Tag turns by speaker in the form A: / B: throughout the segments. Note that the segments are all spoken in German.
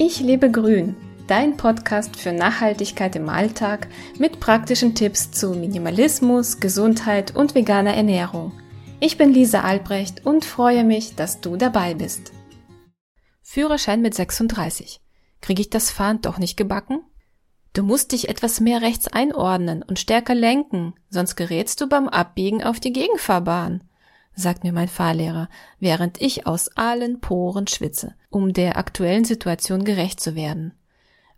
A: Ich lebe grün, dein Podcast für Nachhaltigkeit im Alltag mit praktischen Tipps zu Minimalismus, Gesundheit und veganer Ernährung. Ich bin Lisa Albrecht und freue mich, dass du dabei bist. Führerschein mit 36. Kriege ich das Fahren doch nicht gebacken? Du musst dich etwas mehr rechts einordnen und stärker lenken, sonst gerätst du beim Abbiegen auf die Gegenfahrbahn sagt mir mein Fahrlehrer, während ich aus allen Poren schwitze, um der aktuellen Situation gerecht zu werden.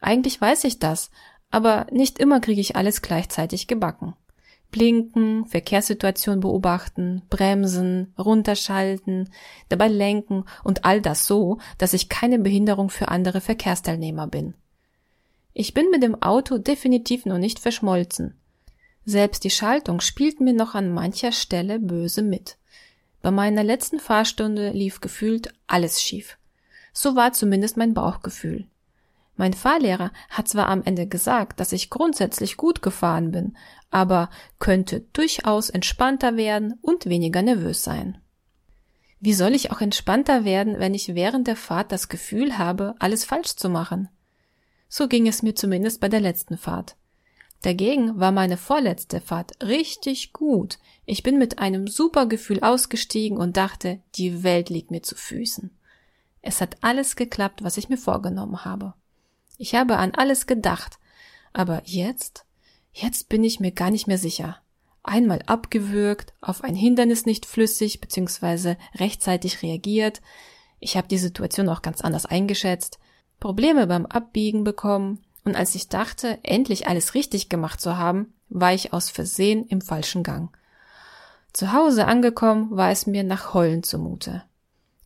A: Eigentlich weiß ich das, aber nicht immer kriege ich alles gleichzeitig gebacken. Blinken, Verkehrssituation beobachten, bremsen, runterschalten, dabei lenken und all das so, dass ich keine Behinderung für andere Verkehrsteilnehmer bin. Ich bin mit dem Auto definitiv noch nicht verschmolzen. Selbst die Schaltung spielt mir noch an mancher Stelle böse mit. Bei meiner letzten Fahrstunde lief gefühlt alles schief. So war zumindest mein Bauchgefühl. Mein Fahrlehrer hat zwar am Ende gesagt, dass ich grundsätzlich gut gefahren bin, aber könnte durchaus entspannter werden und weniger nervös sein. Wie soll ich auch entspannter werden, wenn ich während der Fahrt das Gefühl habe, alles falsch zu machen? So ging es mir zumindest bei der letzten Fahrt. Dagegen war meine vorletzte Fahrt richtig gut. Ich bin mit einem super Gefühl ausgestiegen und dachte, die Welt liegt mir zu Füßen. Es hat alles geklappt, was ich mir vorgenommen habe. Ich habe an alles gedacht. Aber jetzt? Jetzt bin ich mir gar nicht mehr sicher. Einmal abgewürgt, auf ein Hindernis nicht flüssig bzw. rechtzeitig reagiert. Ich habe die Situation auch ganz anders eingeschätzt. Probleme beim Abbiegen bekommen, und als ich dachte, endlich alles richtig gemacht zu haben, war ich aus Versehen im falschen Gang. Zu Hause angekommen, war es mir nach Heulen zumute.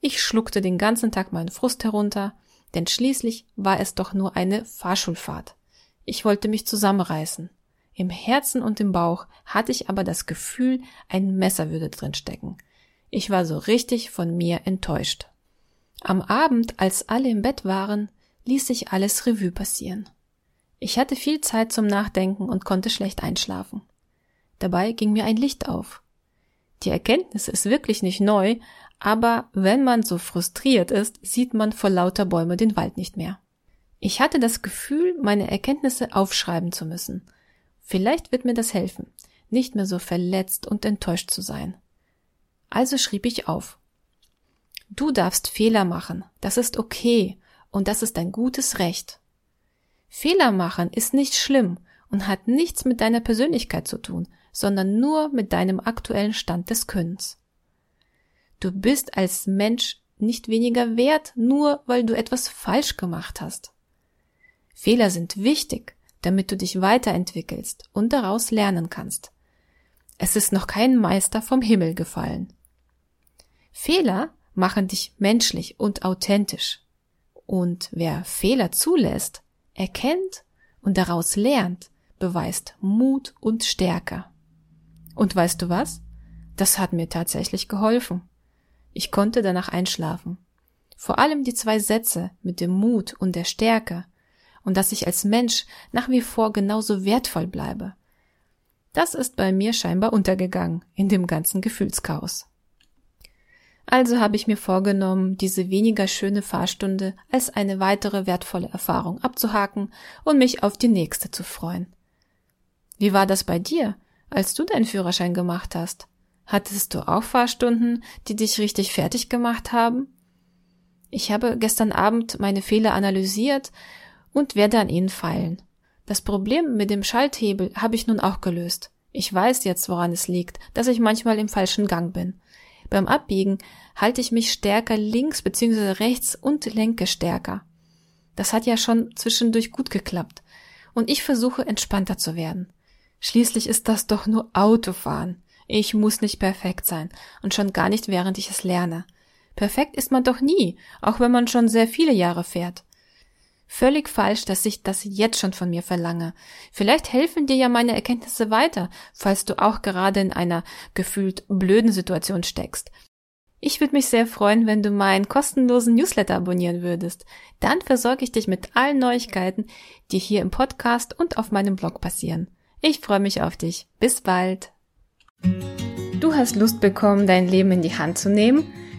A: Ich schluckte den ganzen Tag meinen Frust herunter, denn schließlich war es doch nur eine Fahrschulfahrt. Ich wollte mich zusammenreißen. Im Herzen und im Bauch hatte ich aber das Gefühl, ein Messer würde drinstecken. Ich war so richtig von mir enttäuscht. Am Abend, als alle im Bett waren, ließ sich alles Revue passieren. Ich hatte viel Zeit zum Nachdenken und konnte schlecht einschlafen. Dabei ging mir ein Licht auf. Die Erkenntnis ist wirklich nicht neu, aber wenn man so frustriert ist, sieht man vor lauter Bäume den Wald nicht mehr. Ich hatte das Gefühl, meine Erkenntnisse aufschreiben zu müssen. Vielleicht wird mir das helfen, nicht mehr so verletzt und enttäuscht zu sein. Also schrieb ich auf. Du darfst Fehler machen, das ist okay, und das ist ein gutes Recht. Fehler machen ist nicht schlimm und hat nichts mit deiner Persönlichkeit zu tun, sondern nur mit deinem aktuellen Stand des Könnens. Du bist als Mensch nicht weniger wert, nur weil du etwas falsch gemacht hast. Fehler sind wichtig, damit du dich weiterentwickelst und daraus lernen kannst. Es ist noch kein Meister vom Himmel gefallen. Fehler machen dich menschlich und authentisch. Und wer Fehler zulässt, erkennt und daraus lernt, beweist Mut und Stärke. Und weißt du was? Das hat mir tatsächlich geholfen. Ich konnte danach einschlafen. Vor allem die zwei Sätze mit dem Mut und der Stärke und dass ich als Mensch nach wie vor genauso wertvoll bleibe. Das ist bei mir scheinbar untergegangen in dem ganzen Gefühlschaos. Also habe ich mir vorgenommen, diese weniger schöne Fahrstunde als eine weitere wertvolle Erfahrung abzuhaken und mich auf die nächste zu freuen. Wie war das bei dir, als du deinen Führerschein gemacht hast? Hattest du auch Fahrstunden, die dich richtig fertig gemacht haben? Ich habe gestern Abend meine Fehler analysiert und werde an ihnen feilen. Das Problem mit dem Schalthebel habe ich nun auch gelöst. Ich weiß jetzt, woran es liegt, dass ich manchmal im falschen Gang bin. Beim Abbiegen halte ich mich stärker links bzw. rechts und lenke stärker. Das hat ja schon zwischendurch gut geklappt. Und ich versuche entspannter zu werden. Schließlich ist das doch nur Autofahren. Ich muss nicht perfekt sein und schon gar nicht während ich es lerne. Perfekt ist man doch nie, auch wenn man schon sehr viele Jahre fährt. Völlig falsch, dass ich das jetzt schon von mir verlange. Vielleicht helfen dir ja meine Erkenntnisse weiter, falls du auch gerade in einer gefühlt blöden Situation steckst. Ich würde mich sehr freuen, wenn du meinen kostenlosen Newsletter abonnieren würdest. Dann versorge ich dich mit allen Neuigkeiten, die hier im Podcast und auf meinem Blog passieren. Ich freue mich auf dich. Bis bald. Du hast Lust bekommen, dein Leben in die Hand zu nehmen?